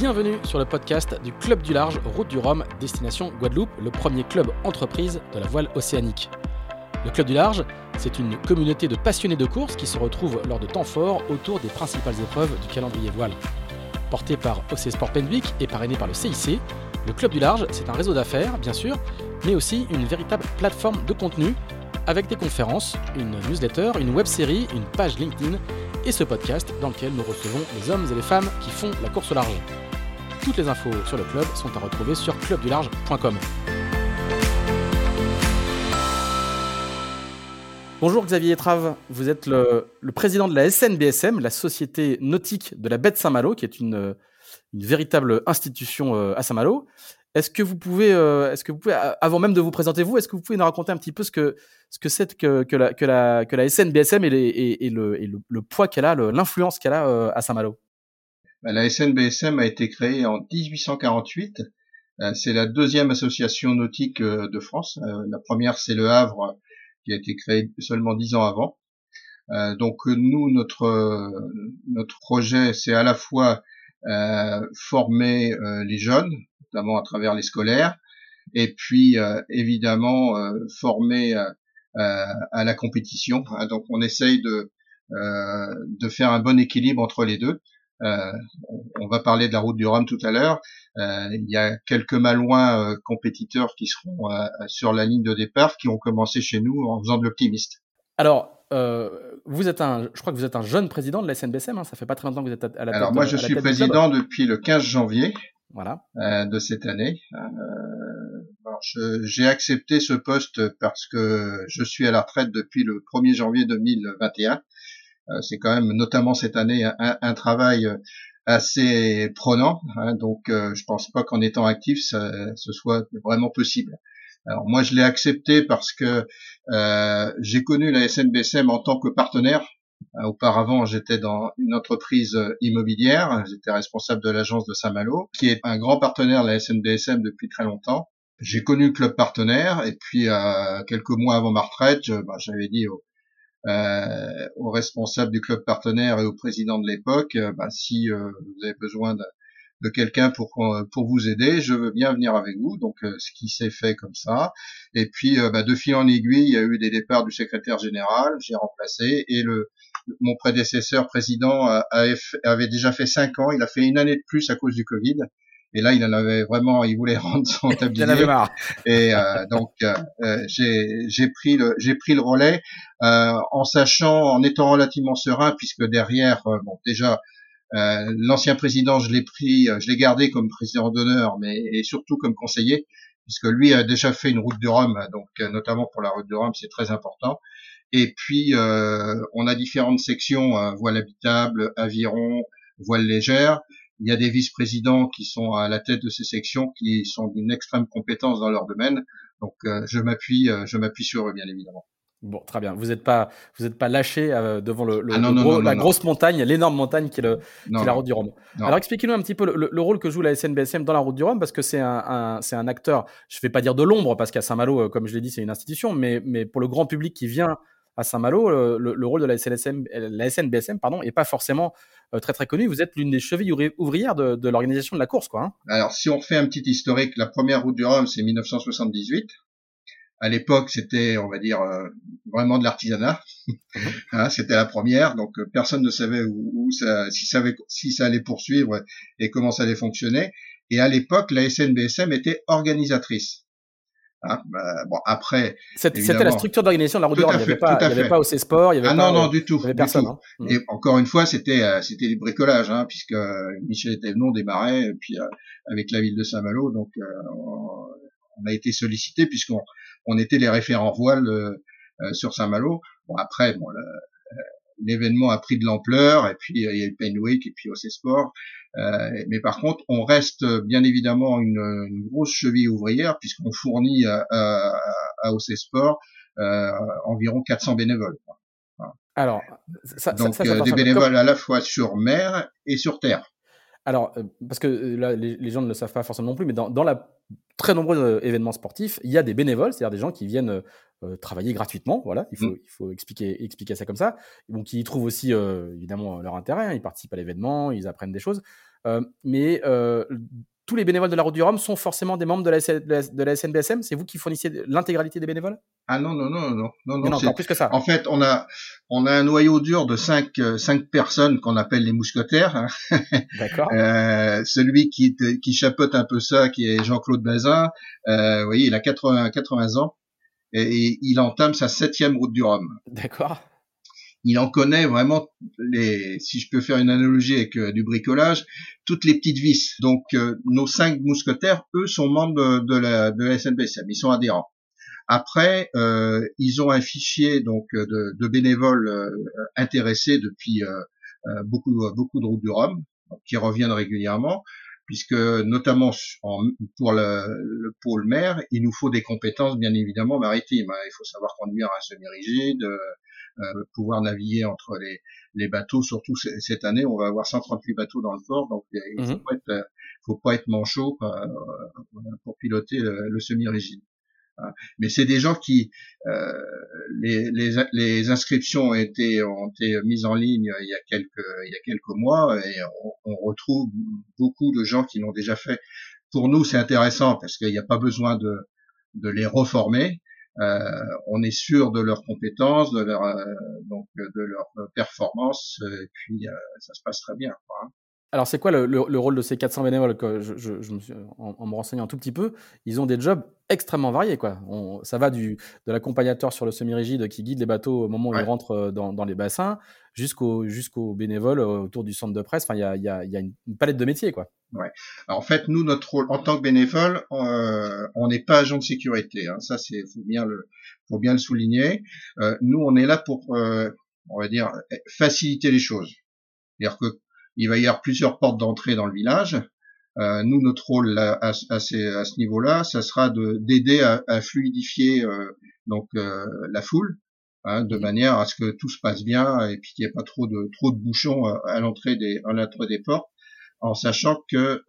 Bienvenue sur le podcast du Club du Large, Route du Rhum, destination Guadeloupe, le premier club entreprise de la voile océanique. Le Club du Large, c'est une communauté de passionnés de course qui se retrouvent lors de temps forts autour des principales épreuves du calendrier voile. Porté par OC Sport Penwick et parrainé par le CIC, le Club du Large, c'est un réseau d'affaires, bien sûr, mais aussi une véritable plateforme de contenu avec des conférences, une newsletter, une web série, une page LinkedIn et ce podcast dans lequel nous recevons les hommes et les femmes qui font la course au large. Toutes les infos sur le club sont à retrouver sur clubdularge.com. Bonjour Xavier Etrave, vous êtes le, président de la SNBSM, la Société Nautique de la Baie de Saint-Malo, qui est une, véritable institution euh, à Saint-Malo. Est-ce que vous pouvez, euh, est-ce que vous pouvez, avant même de vous présenter vous, est-ce que vous pouvez nous raconter un petit peu ce que ce que c'est que, que, la, que, la, que la SNBSM et, le, et le, poids qu'elle a, l'influence qu'elle a euh, à Saint-Malo? La SNBSM a été créée en 1848. Euh, c'est la deuxième association nautique de France. La première, c'est le Havre, qui a été créé seulement dix ans avant. donc nous, notre notre projet, c'est à la fois former les jeunes notamment à travers les scolaires, et puis euh, évidemment euh, former euh, à la compétition. Hein. donc on essaye de de faire un bon équilibre entre les deux. On, va parler de la route du Rhum tout à l'heure. il y a quelques malouins compétiteurs qui seront sur la ligne de départ, qui ont commencé chez nous en faisant de l'optimiste. Alors, vous êtes un, je crois que vous êtes un jeune président de la SNBSM. Hein, ça fait pas très longtemps que vous êtes à, la tête. Alors moi, je suis président depuis le 15 janvier voilà. Euh, de cette année. Euh, j'ai accepté ce poste parce que je suis à la retraite depuis le 1er janvier 2021. Euh, c'est quand même, notamment cette année, un, un travail assez prenant. Hein, donc, je pense pas qu'en étant actif, ça, ce soit vraiment possible. Alors moi, je l'ai accepté parce que euh, j'ai connu la SNBSM en tant que partenaire euh, auparavant, j'étais dans une entreprise euh, immobilière. J'étais responsable de l'agence de Saint-Malo, qui est un grand partenaire de la SNBSM depuis très longtemps. J'ai connu le club partenaire et puis euh, quelques mois avant ma retraite, bah, j'avais dit au, euh, au, responsable du club partenaire et au président de l'époque, bah, si vous avez besoin de, de quelqu'un pour pour vous aider, je veux bien venir avec vous. Donc ce qui s'est fait comme ça. Et puis bah, de fil en aiguille, il y a eu des départs du secrétaire général, j'ai remplacé et le mon prédécesseur président avait déjà fait cinq ans. Il a fait une année de plus à cause du Covid. Et là, il en avait vraiment, il voulait rendre son tablier. il en avait marre. Et euh, donc, euh, euh, j'ai pris le j'ai pris le relais en sachant, en étant relativement serein, puisque derrière, bon, déjà, l'ancien président, je l'ai pris, je l'ai gardé comme président d'honneur, mais et surtout comme conseiller, puisque lui a déjà fait une route du Rhum, donc notamment pour la route du Rhum, c'est très important. Et puis, euh, on a différentes sections, euh, voile habitable, aviron, voile légère. Il y a des vice-présidents qui sont à la tête de ces sections, qui sont d'une extrême compétence dans leur domaine. Donc, euh, je m'appuie, je m'appuie sur eux, bien évidemment. Bon, très bien. Vous n'êtes pas, vous êtes pas lâché devant le, ah la grosse montagne, l'énorme montagne qui est, le, la route du Rhum. Alors, expliquez-nous un petit peu le, rôle que joue la SNBSM dans la route du Rhum, parce que c'est un, c'est un acteur. Je ne vais pas dire de l'ombre, parce qu'à Saint-Malo, comme je l'ai dit, c'est une institution, mais, mais pour le grand public qui vient à Saint-Malo, le, rôle de la, SNSM, la SNBSM pardon, est pas forcément euh, très très connu. Vous êtes l'une des chevilles ouvrières de, l'organisation de la course. Quoi, hein. Alors, si on fait un petit historique, la première route du Rhum, c'est 1978. À l'époque, c'était, on va dire, euh, vraiment de l'artisanat. Hein, c'était la première, donc euh, personne ne savait où, ça, si, ça si ça allait poursuivre et comment ça allait fonctionner. Et à l'époque, la SNBSM était organisatrice. Hein, bah, bon, après, c'était la structure d'organisation de la route du Rhum. Il n'y avait pas, il y avait pas OC Sport, il y avait ah pas, non, non, du tout. Il y avait personne. Hein. Et encore une fois, c'était, euh, c'était du bricolage, hein, puisque Michel Etévenon démarrait, et puis euh, avec la ville de Saint-Malo, donc euh, on a été sollicité puisqu'on on était les référents voile sur Saint-Malo. Bon, après, bon, l'événement a pris de l'ampleur, et puis il y a eu Penwick, et puis OC Sport. Euh, mais par contre, on reste bien évidemment une, une grosse cheville ouvrière puisqu'on fournit à, à, à OC Sport euh, environ 400 bénévoles. Alors, ça, donc ça, euh, des bénévoles à la fois sur mer et sur terre. Alors, euh, parce que là, les, les, gens ne le savent pas forcément non plus, mais dans, dans la très nombreux événements sportifs, il y a des bénévoles, c'est-à-dire des gens qui viennent euh, travailler gratuitement. Voilà, il faut, mmh. il faut expliquer, expliquer ça comme ça. Donc, ils trouvent aussi euh, évidemment leur intérêt. Hein. ils participent à l'événement, ils apprennent des choses. mais tous les bénévoles de la Route du Rhum sont forcément des membres de la, de la, SNBSM C'est vous qui fournissez l'intégralité des bénévoles? Ah non, non, non, non. non, non, non plus que ça. En fait, on a, on a un noyau dur de cinq, euh, cinq personnes qu'on appelle les mousquetaires. Hein. D'accord. euh, celui qui, qui chapeaute un peu ça, qui est Jean-Claude Bazin, euh, vous voyez, il a 80, 80 ans et, et il entame sa septième route du Rhum. D'accord il en connaît vraiment les, si je peux faire une analogie avec euh, du bricolage, toutes les petites vis. Donc euh, nos cinq mousquetaires, eux, sont membres de, la, de la SNBSM, ils sont adhérents. Après, euh, ils ont un fichier donc de, de bénévoles euh, intéressés depuis beaucoup beaucoup de routes du Rhum, qui reviennent régulièrement, puisque notamment pour le, le, pôle mer, il nous faut des compétences bien évidemment maritimes. Hein. Il faut savoir conduire un semi-rigide, euh, pouvoir naviguer entre les, les bateaux. Surtout cette année, on va avoir 138 bateaux dans le port, donc il faut, mhm. pas être, faut pas être manchot euh, pour piloter le, semi-rigide. Hein. Mais c'est des gens qui euh, les, les, les, inscriptions ont été ont été mises en ligne il y a quelques il y a quelques mois et on, on retrouve beaucoup de gens qui l'ont déjà fait. Pour nous, c'est intéressant parce qu'il n'y a pas besoin de de les reformer. Euh, on est sûr de leurs compétences, de leur euh, donc de leur performance, et puis euh, ça se passe très bien. Quoi, hein. Alors, c'est quoi le, le, rôle de ces 400 bénévoles que je, je, je me suis, en, me renseignant un tout petit peu, ils ont des jobs extrêmement variés. Quoi. On, ça va du, de l'accompagnateur sur le semi-rigide qui guide les bateaux au moment où ils rentrent dans, dans les bassins jusqu'aux jusqu'au bénévoles autour du centre de presse. Enfin, il y a, y, a, y a, une palette de métiers. Quoi. Ouais. Alors, en fait, nous, notre rôle en tant que bénévole, euh, on n'est pas agent de sécurité. Hein. Ça, c'est faut bien le faut bien le souligner. Euh, nous, on est là pour, euh, on va dire, faciliter les choses. C'est-à-dire que il va y avoir plusieurs portes d'entrée dans le village. Euh, nous, notre rôle à, à, à, ce niveau-là, ça sera de d'aider à, à, fluidifier euh, donc euh, la foule, hein, de manière à ce que tout se passe bien et puis qu'il n'y ait pas trop de trop de bouchons à, l'entrée des à l'entrée des portes, en sachant que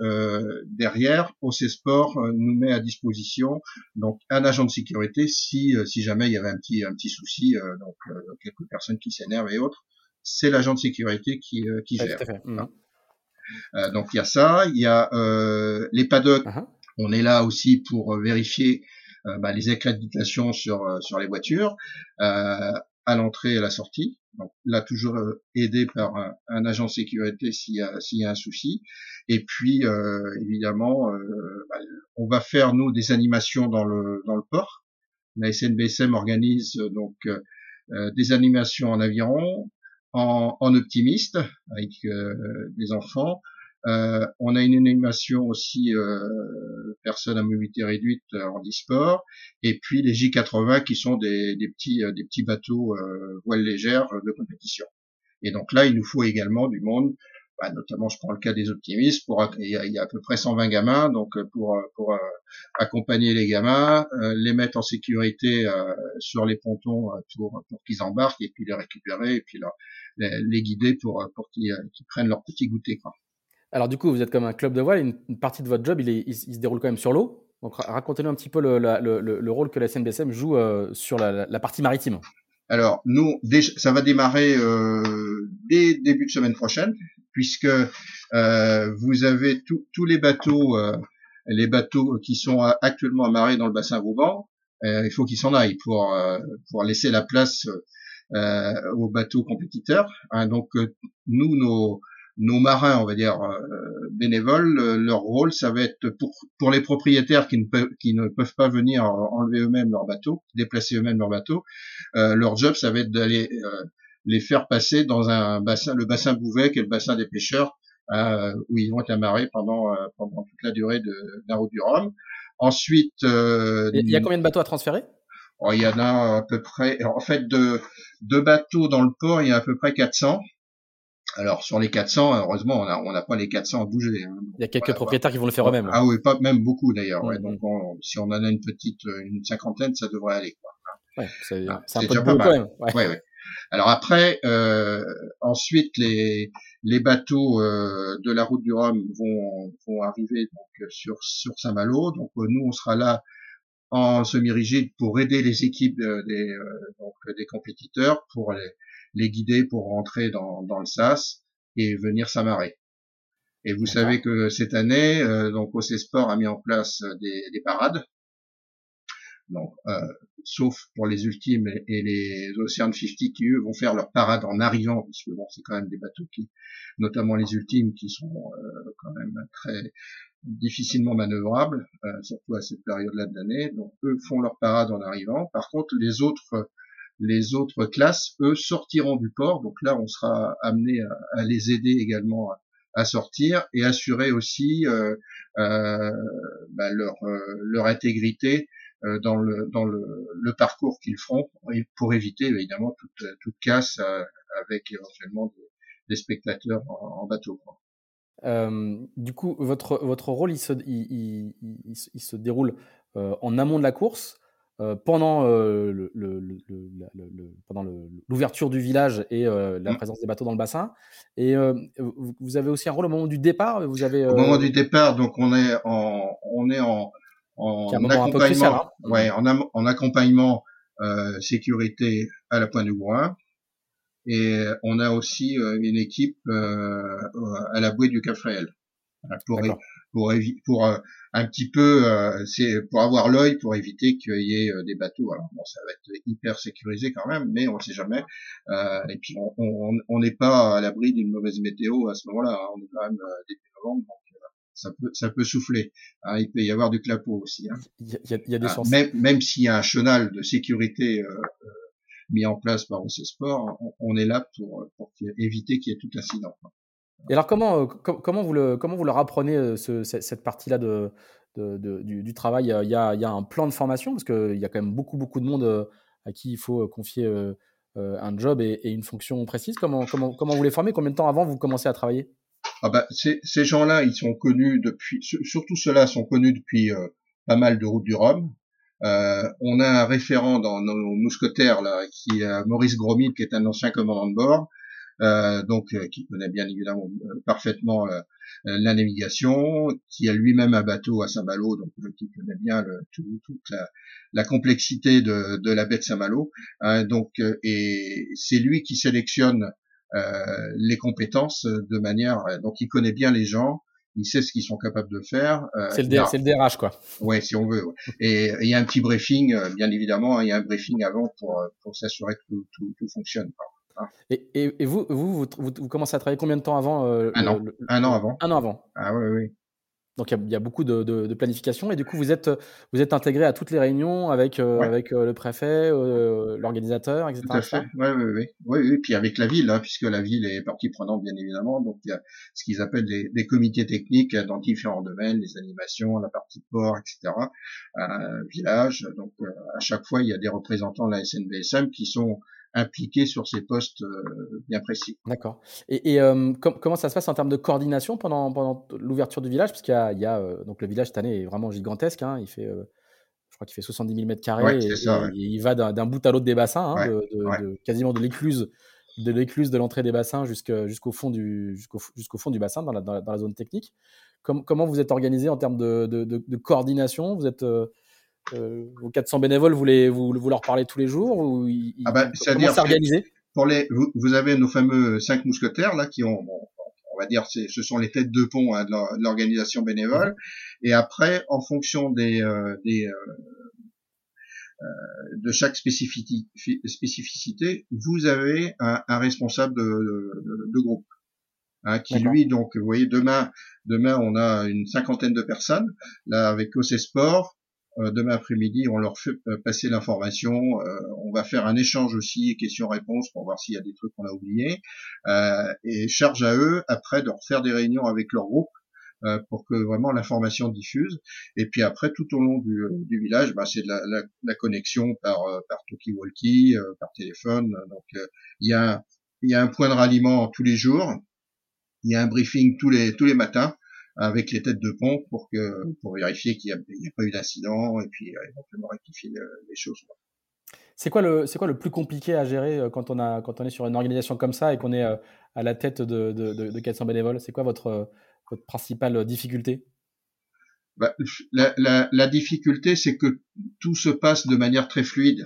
derrière, OC Sport nous met à disposition donc un agent de sécurité si si jamais il y avait un petit un petit souci, donc quelques personnes qui s'énervent et autres c'est l'agent de sécurité qui, euh, qui gère. Mmh. Euh, donc il y a ça, il y a euh, les paddocks. Uh-huh. On est là aussi pour vérifier bah, les accréditations sur sur les voitures à l'entrée et à la sortie. Donc là toujours aidé par un, agent de sécurité s'il y a s'il y a un souci. Et puis évidemment, bah, on va faire nous des animations dans le dans le port. La SNBSM organise donc des animations en aviron, en, en optimiste avec euh, des enfants. Euh, on a une animation aussi euh, personnes à mobilité réduite euh, en e-sport, et puis les J80 qui sont des, des petits des petits bateaux voiles légères de compétition. Et donc là, il nous faut également du monde bah, notamment je prends le cas des optimistes, pour il y, a, il y a à peu près 120 gamins, donc euh, pour euh, pour euh, accompagner les gamins, les mettre en sécurité sur les pontons pour pour qu'ils embarquent et puis les récupérer et puis les, guider pour pour qu'ils prennent leur petit goûter quoi. Alors du coup, vous êtes comme un club de voile, une, partie de votre job, il, est, il, se déroule quand même sur l'eau. Donc racontez-nous un petit peu le, le, le, rôle que la CNBSM joue sur la, la, partie maritime. Alors nous, ça va démarrer euh, dès début de semaine prochaine puisque euh, vous avez tous les bateaux, euh, les bateaux qui sont actuellement amarrés dans le bassin Vauban, euh, il faut qu'ils s'en aillent pour pour laisser la place aux bateaux compétiteurs. Hein. donc nous, nos nos marins, on va dire bénévoles, leur rôle, ça va être pour pour les propriétaires qui ne peuvent qui ne peuvent pas venir enlever eux-mêmes leur bateau, déplacer eux-mêmes leur bateau. leur job, ça va être d'aller les faire passer dans un bassin, le bassin Bouvet, qui est le bassin des pêcheurs, euh, où ils vont être amarrés pendant, euh, pendant toute la durée de, la route du Rhum. Ensuite, euh, il y a combien de bateaux à transférer? Oh, Il y en a à peu près, en fait, de, deux bateaux dans le port, il y a à peu près 400. Alors sur les 400, heureusement, on n'a pas les 400 à bouger. Hein. Il y a quelques propriétaires qui vont le faire eux-mêmes. Ah oui, pas même beaucoup d'ailleurs. Ouais. Donc si on en a une petite, une cinquantaine, ça devrait aller. Quoi. Ouais, c'est ah, un peu de quand même. Ouais, ouais. Alors après, euh, ensuite les les bateaux euh, de la route du Rhum vont vont arriver donc sur sur Saint-Malo. Donc euh, nous on sera là en semi-rigide pour aider les équipes des donc des compétiteurs pour les les guider pour rentrer dans dans le sas et venir s'amarrer. Et vous savez que cette année, euh, donc OC Sport a mis en place des, des parades. Donc, euh, sauf pour les ultimes et, les Ocean 50 qui eux vont faire leur parade en arrivant, puisque bon, c'est quand même des bateaux qui, notamment les ultimes, qui sont euh, quand même très difficilement manœuvrables, euh, surtout à cette période-là de l'année. Donc, eux font leur parade en arrivant. Par contre, les autres les autres classes, eux, sortiront du port. Donc là, on sera amené à, les aider également à, sortir et assurer aussi euh, euh, bah, leur, euh, leur intégrité dans le dans le, le parcours qu'ils feront pour éviter évidemment toute, toute casse avec éventuellement des, spectateurs en, bateau. du coup, votre votre rôle il se il, il, il se déroule en amont de la course euh, pendant euh, le, pendant l'ouverture du village et euh, la mmh. présence des bateaux dans le bassin. Et vous avez aussi un rôle au moment du départ. Vous avez au moment du départ, donc on est en on est en, en accompagnement, hein. ouais, en, en accompagnement sécurité à la Pointe du Gouin. Et on a aussi une équipe à la bouée du Cap pour, pour, pour euh, un petit peu, euh, c'est pour avoir l'œil pour éviter qu'il y ait euh, des bateaux. Alors bon, ça va être hyper sécurisé quand même, mais on ne sait jamais. et puis on n'est pas à l'abri d'une mauvaise météo à ce moment-là. Hein. On est quand même début novembre, donc ça peut, ça peut souffler. Hein. il peut y avoir du clapot aussi. Hein. Il, y a, il y a des chances. Même, même s'il y a un chenal de sécurité mis en place par OC Sport, on, on, est là pour, pour éviter qu'il y ait tout incident. Et alors, comment, euh, comment, vous, le, comment vous leur apprenez euh, ce, cette partie-là de, de, du, travail? Il y, a, il y, a, un plan de formation Parce qu'il y a quand même beaucoup, beaucoup de monde euh, à qui il faut confier un job et, une fonction précise. Comment, comment, comment vous les formez? Combien de temps avant vous commencez à travailler? Ah bah, Ces gens-là, ils sont connus depuis, surtout ceux-là sont connus depuis pas mal de routes du Rhum. Euh, on a un référent dans nos mousquetaires là, qui est Maurice Gromit, qui est un ancien commandant de bord, euh, donc euh, qui connaît bien évidemment euh, parfaitement la navigation, qui a lui-même un bateau à Saint-Malo, donc qui connaît bien le, toute la, la, complexité de, de, la baie de Saint-Malo. Hein, donc, et c'est lui qui sélectionne les compétences de manière, donc il connaît bien les gens, il sait ce qu'ils sont capables de faire. c'est le, le, DRH, quoi. Ouais, si on veut. Et il y a un petit briefing, bien évidemment, hein, il y a un briefing avant pour, pour s'assurer que tout, tout, tout fonctionne. Quoi. Et, et, vous, vous, vous, commencez à travailler combien de temps avant euh, un, an. un an avant. Un an avant. Ah oui, oui. Donc il y, a beaucoup de, de, planification et du coup vous êtes vous êtes intégré à toutes les réunions avec euh, avec euh, le préfet, l'organisateur, etc. Tout à fait. Oui, oui, oui. Oui, oui. Puis avec la ville, hein, puisque la ville est partie prenante bien évidemment. Donc il y a ce qu'ils appellent des, des, comités techniques dans différents domaines, les animations, la partie port, etc. village. Donc à chaque fois il y a des représentants de la SNBSM qui sont impliqués sur ces postes euh, bien précis. D'accord. Et, et euh, comment ça se passe en termes de coordination pendant, pendant l'ouverture du village? Parce qu'il y a, il y a euh, donc le village cette année est vraiment gigantesque. Hein, il fait, je crois qu'il fait 70 000 mètres carrés. et, il va d'un bout à l'autre des bassins, hein, de, quasiment de l'écluse de l'écluse de l'entrée des bassins jusqu'au fond du jusqu'au fond du bassin dans la, dans la, zone technique. comment vous êtes organisé en termes de, de coordination? Vous êtes vos 400 bénévoles, vous, les, vous, vous, leur parlez tous les jours ou ils, ah bah, s'organiser pour les, vous, vous, avez nos fameux cinq mousquetaires là qui ont, bon, on va dire, ce sont les têtes de pont hein, de l'organisation bénévole. Et après, en fonction des, euh, des euh, euh, de chaque spécificité, spécificité, vous avez un, un responsable de, de, de groupe. Hein, qui lui donc vous voyez demain demain on a une cinquantaine de personnes là avec OC Sport euh, demain après-midi, on leur fait euh, passer l'information. Euh, on va faire un échange aussi, questions-réponses, pour voir s'il y a des trucs qu'on a oubliés. et charge à eux, après, de refaire des réunions avec leur groupe pour que vraiment l'information diffuse. Et puis après, tout au long du, du village, bah, c'est de la, la, la, connexion par, par talkie-walkie, par téléphone. Donc il y, a, y a un point de ralliement tous les jours. Il y a un briefing tous les tous les matins avec les têtes de pont pour que pour vérifier qu'il n'y a, pas eu d'incident et puis euh, éventuellement rectifier les choses. C'est quoi le c'est quoi le plus compliqué à gérer euh, quand on a quand on est sur une organisation comme ça et qu'on est euh, à la tête de, de, de, 400 bénévoles? C'est quoi votre votre principale difficulté? Bah, la, la, la, difficulté, c'est que tout se passe de manière très fluide.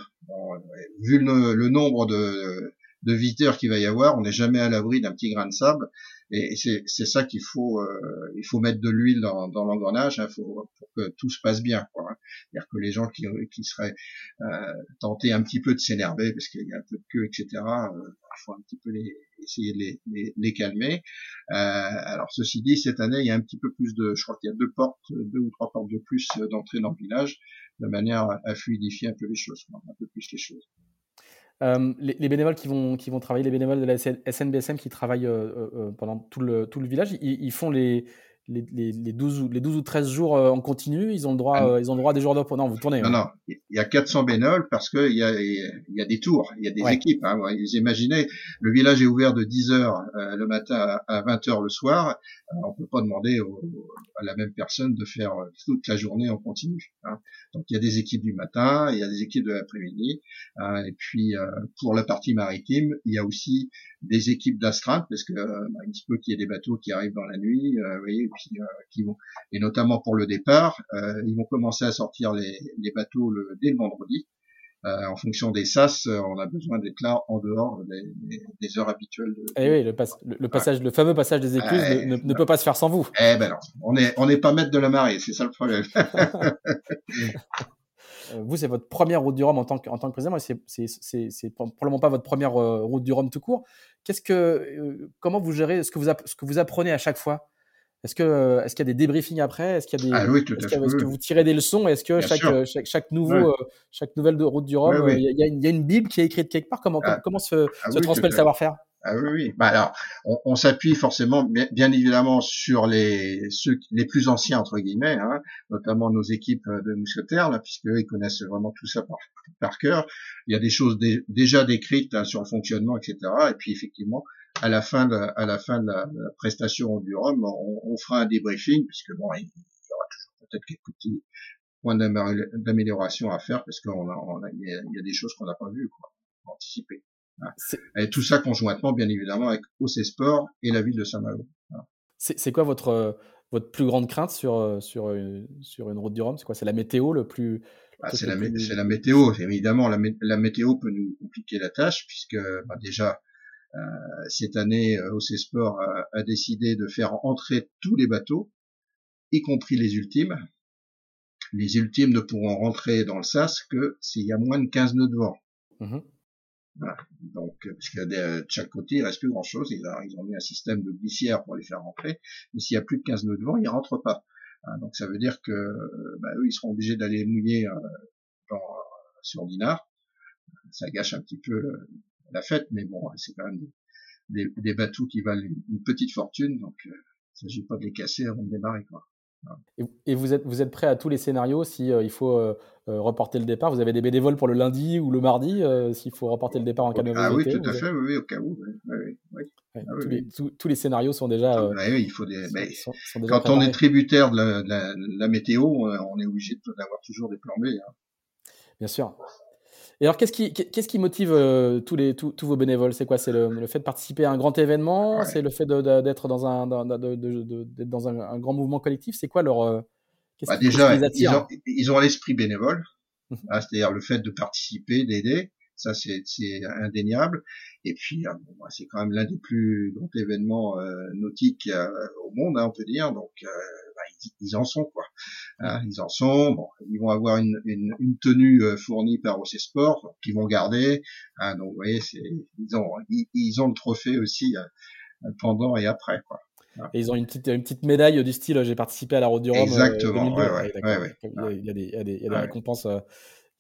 vu le, le nombre de, de viteurs qu'il va y avoir. On n'est jamais à l'abri d'un petit grain de sable. Et c'est ça qu'il faut, euh, il faut mettre de l'huile dans, dans l'engrenage hein, pour que tout se passe bien. Hein. C'est-à-dire que les gens qui, qui seraient euh, tentés un petit peu de s'énerver parce qu'il y a un peu de queue, etc. Euh, il faut un petit peu les, essayer de les, les, les calmer. Euh, alors ceci dit, cette année, il y a un petit peu plus de, je crois qu'il y a deux portes, deux ou trois portes de plus d'entrée dans le village, de manière à fluidifier un peu les choses, un peu plus les choses. Euh, les, bénévoles qui vont, qui vont travailler, les bénévoles de la SNBSM qui travaillent euh, euh, pendant tout le, tout le village, ils font les, les, les, les, 12 ou, les 12 ou 13 jours euh, en continu, ils ont le droit, ah euh, ils ont le droit à des jours de Non, vous tournez. Non, hein. non, il y a 400 bénévoles parce qu'il y a, il y a des tours, il y a des équipes. Hein. Vous imaginez, le village est ouvert de 10 heures euh, le matin à 20 heures le soir. on peut pas demander à la même personne de faire toute la journée en continu. Hein. Donc il y a des équipes du matin, il y a des équipes de l'après-midi. Hein. et puis pour la partie maritime, il y a aussi des équipes d'astreinte parce que bah, il se peut qu'il y ait des bateaux qui arrivent dans la nuit. vous voyez, euh, qui vont, et notamment pour le départ, euh, ils vont commencer à sortir les, les bateaux le, dès le vendredi. Euh, en fonction des SAS, on a besoin d'être là en dehors des, des, heures habituelles. De... Eh oui, le, le, passage, le fameux passage des écluses eh, ne, ne, peut pas se faire sans vous. Eh ben non, on n'est on est pas maître de la marée, c'est ça le problème. vous, c'est votre première route du Rhum en tant que, en tant que président, c'est probablement pas votre première route du Rhum tout court. Qu'est-ce que, comment vous gérez ce que vous, ce que vous apprenez à chaque fois? Est-ce que est-ce qu'il y a des débriefings après? Est-ce qu'il y a des ah oui, tout est-ce, que, vous tirez des leçons? Est-ce que chaque, chaque, chaque nouveau euh, chaque nouvelle de route du Rhum, il, y a, il, y a une, bible qui est écrite quelque part. Comment ah. comment se, ah se transmet le savoir-faire? Ah oui, oui. Bah alors, on, on s'appuie forcément, bien, évidemment, sur les ceux les plus anciens entre guillemets, hein, notamment nos équipes de mousquetaires, là, puisque ils connaissent vraiment tout ça par, par cœur. Il y a des choses déjà décrites hein, sur le fonctionnement, etc. Et puis effectivement, à la fin de, à la fin de la, prestation du Rhum, on, on, fera un débriefing, puisque bon, il y aura toujours peut-être quelques petits points d'amélioration à faire, parce qu'il y, y, a des choses qu'on n'a pas vues, quoi, anticipées. Hein. Et tout ça conjointement, bien évidemment, avec OC Sport et la ville de Saint-Malo. C'est quoi votre votre plus grande crainte sur sur une, sur une route du Rhum? C'est quoi? C'est la météo le plus bah, c'est la, la, météo, évidemment. La, la, météo peut nous compliquer la tâche puisque bah, déjà cette année, euh, OC Sport a, décidé de faire entrer tous les bateaux, y compris les ultimes. Les ultimes ne pourront rentrer dans le SAS que s'il y a moins de 15 nœuds de vent. Mmh voilà. Donc, euh, parce que de chaque côté, il reste plus grand chose. Ils, ont mis un système de glissière pour les faire rentrer. Mais s'il y a plus de 15 nœuds de vent, ils rentrent pas. Hein, donc, ça veut dire que, bah, eux, ils seront obligés d'aller mouiller dans, sur Dinard. Ça gâche un petit peu la fête, mais bon, c'est quand même des, des, bateaux qui valent une, petite fortune, donc euh, il ne s'agit pas de les casser avant de démarrer. Quoi. Et, vous êtes, vous êtes prêt à tous les scénarios si euh, il faut euh, reporter le départ? Vous avez des bénévoles pour le lundi ou le mardi s'il faut reporter le départ en cas de Ah oui, tout à fait, oui, au cas où. Ah tous, les, tous, les, scénarios sont déjà. Ah, oui, il faut des. quand on est tributaire de la, de la, météo, on est obligé d'avoir toujours des plans B. Hein. Bien sûr. Et alors, qu'est-ce qui, qu'est-ce qui motive euh, tous, les, tous, vos bénévoles? C'est quoi? C'est le, fait de participer à un grand événement? C'est le fait d'être dans, un, dans un, grand mouvement collectif? C'est quoi leur. Euh, bah, déjà, ils ont, ils ont l'esprit bénévole, mmh hein, c'est-à-dire le fait de participer, d'aider. Ça, c'est indéniable. Et puis, ah, bah, c'est quand même l'un des plus grands événements euh, nautiques au monde, hein, on peut dire. Donc, ils, en sont quoi. Hein, ils en sont. Bon, ils vont avoir une, une, une tenue euh, fournie par OC Sport qu'ils vont garder. Hein, donc vous voyez, ils ont ils, ont le trophée aussi euh, pendant et après quoi. Et ils ont une petite, une petite médaille du style j'ai participé à la Route du Rhum. Exactement. ouais, ouais, ouais, il, y a des, il y a des, il y a des récompenses.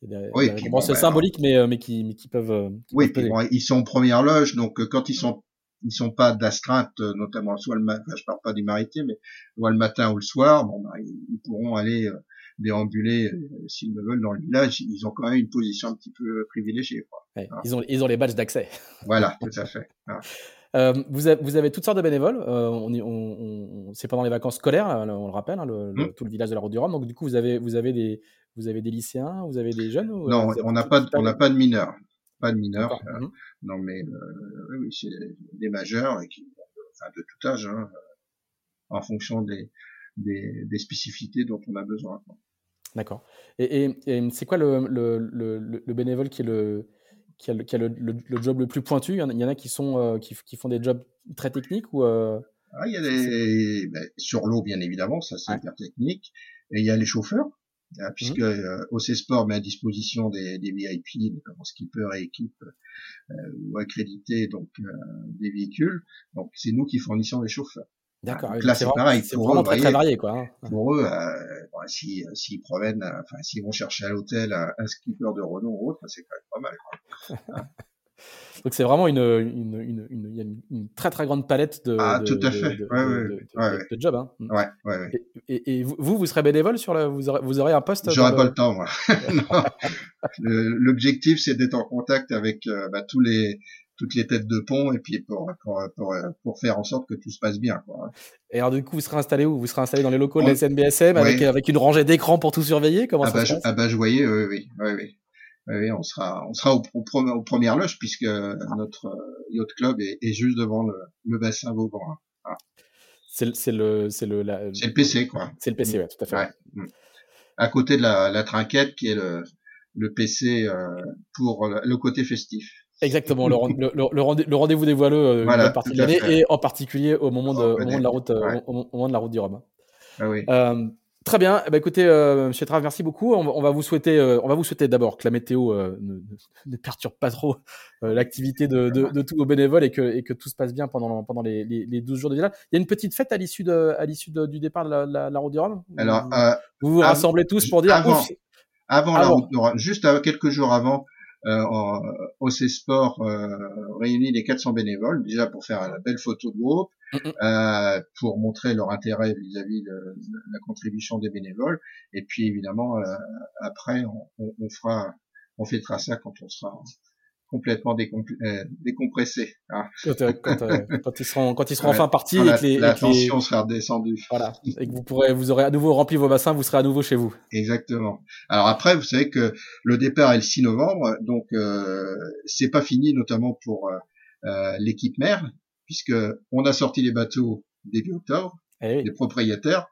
Des, oui, récompenses bon, symboliques, mais, mais, qui, mais qui peuvent. Qui oui, peuvent bon, ils sont en première loge, donc quand ils sont ils sont pas d'astreinte, euh, notamment soit le matin, je parle pas du maritime, mais soit le matin ou le soir, bon, bah, ils, pourront aller euh, déambuler euh, s'ils le veulent dans le village. Ils ont quand même une position un petit peu privilégiée. Quoi. Ouais, hein. ils, ont, ils ont les badges d'accès. Voilà, tout à fait. Hein. Euh, vous, avez, vous, avez, toutes sortes de bénévoles. Euh, on, on, on, c'est pendant les vacances scolaires, on le rappelle, hein, le, le, mmh. tout le village de la Route du Rhum. Donc du coup, vous avez, vous avez des, vous avez des lycéens, vous avez des jeunes. non, on n'a pas, on n'a pas de mineurs pas de mineurs. Euh, mmh. Non, mais euh, oui, c'est des majeurs et qui, enfin, de tout âge, hein, en fonction des, des, des, spécificités dont on a besoin. D'accord. Et, et, et c'est quoi le, le, le, le, bénévole qui est le qui a, le, job le plus pointu? Il y en, a qui, sont, qui, font des jobs très techniques ou ah, Il y a des, ben, sur l'eau, bien évidemment, ça c'est hyper technique. Et il y a les chauffeurs, puisque mmh. OC Sport met à disposition des, des VIP, notamment skipper et équipe, ou accrédités, donc des véhicules. Donc c'est nous qui fournissons les chauffeurs. D'accord. Là, c'est pareil. C'est vraiment très, très varié, quoi. Hein. Pour eux, euh, s'ils si, proviennent, enfin, s'ils vont chercher à l'hôtel un, skipper de Renault ou autre, c'est quand même pas mal. Quoi. Donc c'est vraiment une, une, une, très très grande palette de, ah, tout à fait. de, ouais, ouais, ouais, de jobs. Hein. Et, et, vous, vous serez bénévole sur vous aurez, vous aurez un poste J'aurai pas le temps, moi. L'objectif, c'est d'être en contact avec euh, bah, tous les toutes les têtes de pont et puis pour, pour, pour, pour, faire en sorte que tout se passe bien. Quoi. Et alors du coup, vous serez installé où? Vous serez installé dans les locaux de la SNBSM avec, avec une rangée d'écrans pour tout surveiller? Comment ah ça bah, se passe? Ah bah je voyais, oui, oui, oui, oui. Oui on sera, on sera au, au, aux premières loges puisque notre euh, yacht club est, est juste devant le, le bassin Vauban. Voilà. C'est le, c'est le, c'est le, le PC quoi. C'est le PC, ouais, tout à fait. Ouais. Mm. À côté de la, la trinquette qui est le, le PC euh, pour le côté festif. Exactement, le, le, le rendez-vous des voileux euh, voilà, partie de l'année et en particulier au moment de, au moment de la route, au, moment de la route du Rhum. Ah oui. euh, très bien. Eh ben, écoutez, euh, Monsieur Trav, merci beaucoup. On, on, va vous souhaiter, euh, on va vous souhaiter d'abord que la météo euh, ne, ne, perturbe pas trop l'activité de, de, de, tous vos bénévoles et que, et que tout se passe bien pendant, pendant les, les, les 12 jours de village. Il y a une petite fête à l'issue de, à l'issue du départ de la, la, la route du Rhum? Alors, vous vous rassemblez tous pour dire avant, avant, la route du Rhum, juste quelques jours avant euh, OC Sport euh, réunit les 400 bénévoles, déjà pour faire la belle photo de groupe, euh, pour montrer leur intérêt vis-à-vis de, la contribution des bénévoles, et puis évidemment euh, après on, on, on, fera, on fêtera ça quand on sera complètement euh, décompressé. Hein. Quand, euh, euh, quand, ils seront, quand ils seront enfin partis et que les, la tension sera redescendue. Voilà. Et que vous pourrez, vous aurez à nouveau rempli vos bassins, vous serez à nouveau chez vous. Exactement. Alors après, vous savez que le départ est le 6 novembre, donc euh, c'est pas fini, notamment pour euh, l'équipe mère, puisque on a sorti les bateaux début octobre, eh les propriétaires,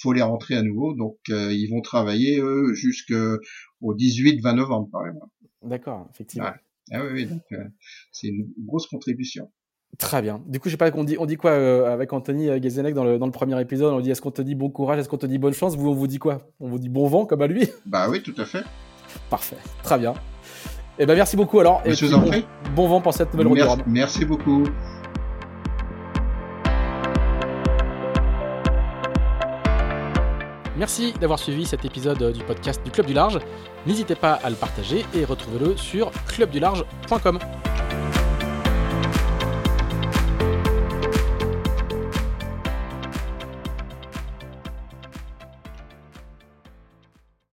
faut les rentrer à nouveau, donc ils vont travailler eux jusqu'au 18-20 novembre par exemple. D'accord, effectivement. Ah oui, oui donc euh, c'est une grosse contribution. Très bien. Du coup, je sais pas, on dit, on dit quoi euh, avec Anthony euh, Gezenek dans le, dans le premier épisode? On dit est-ce qu'on te dit bon courage? Est-ce qu'on te dit bonne chance? Vous, on vous dit quoi? On vous dit bon vent comme à lui? Bah oui, tout à fait. Parfait. Très bien. Eh ben merci beaucoup alors. Et puis, bon, bon, vent pour cette nouvelle merci, Merci beaucoup. Merci d'avoir suivi cet épisode du podcast du Club du Large. N'hésitez pas à le partager et retrouvez-le sur clubdularge.com.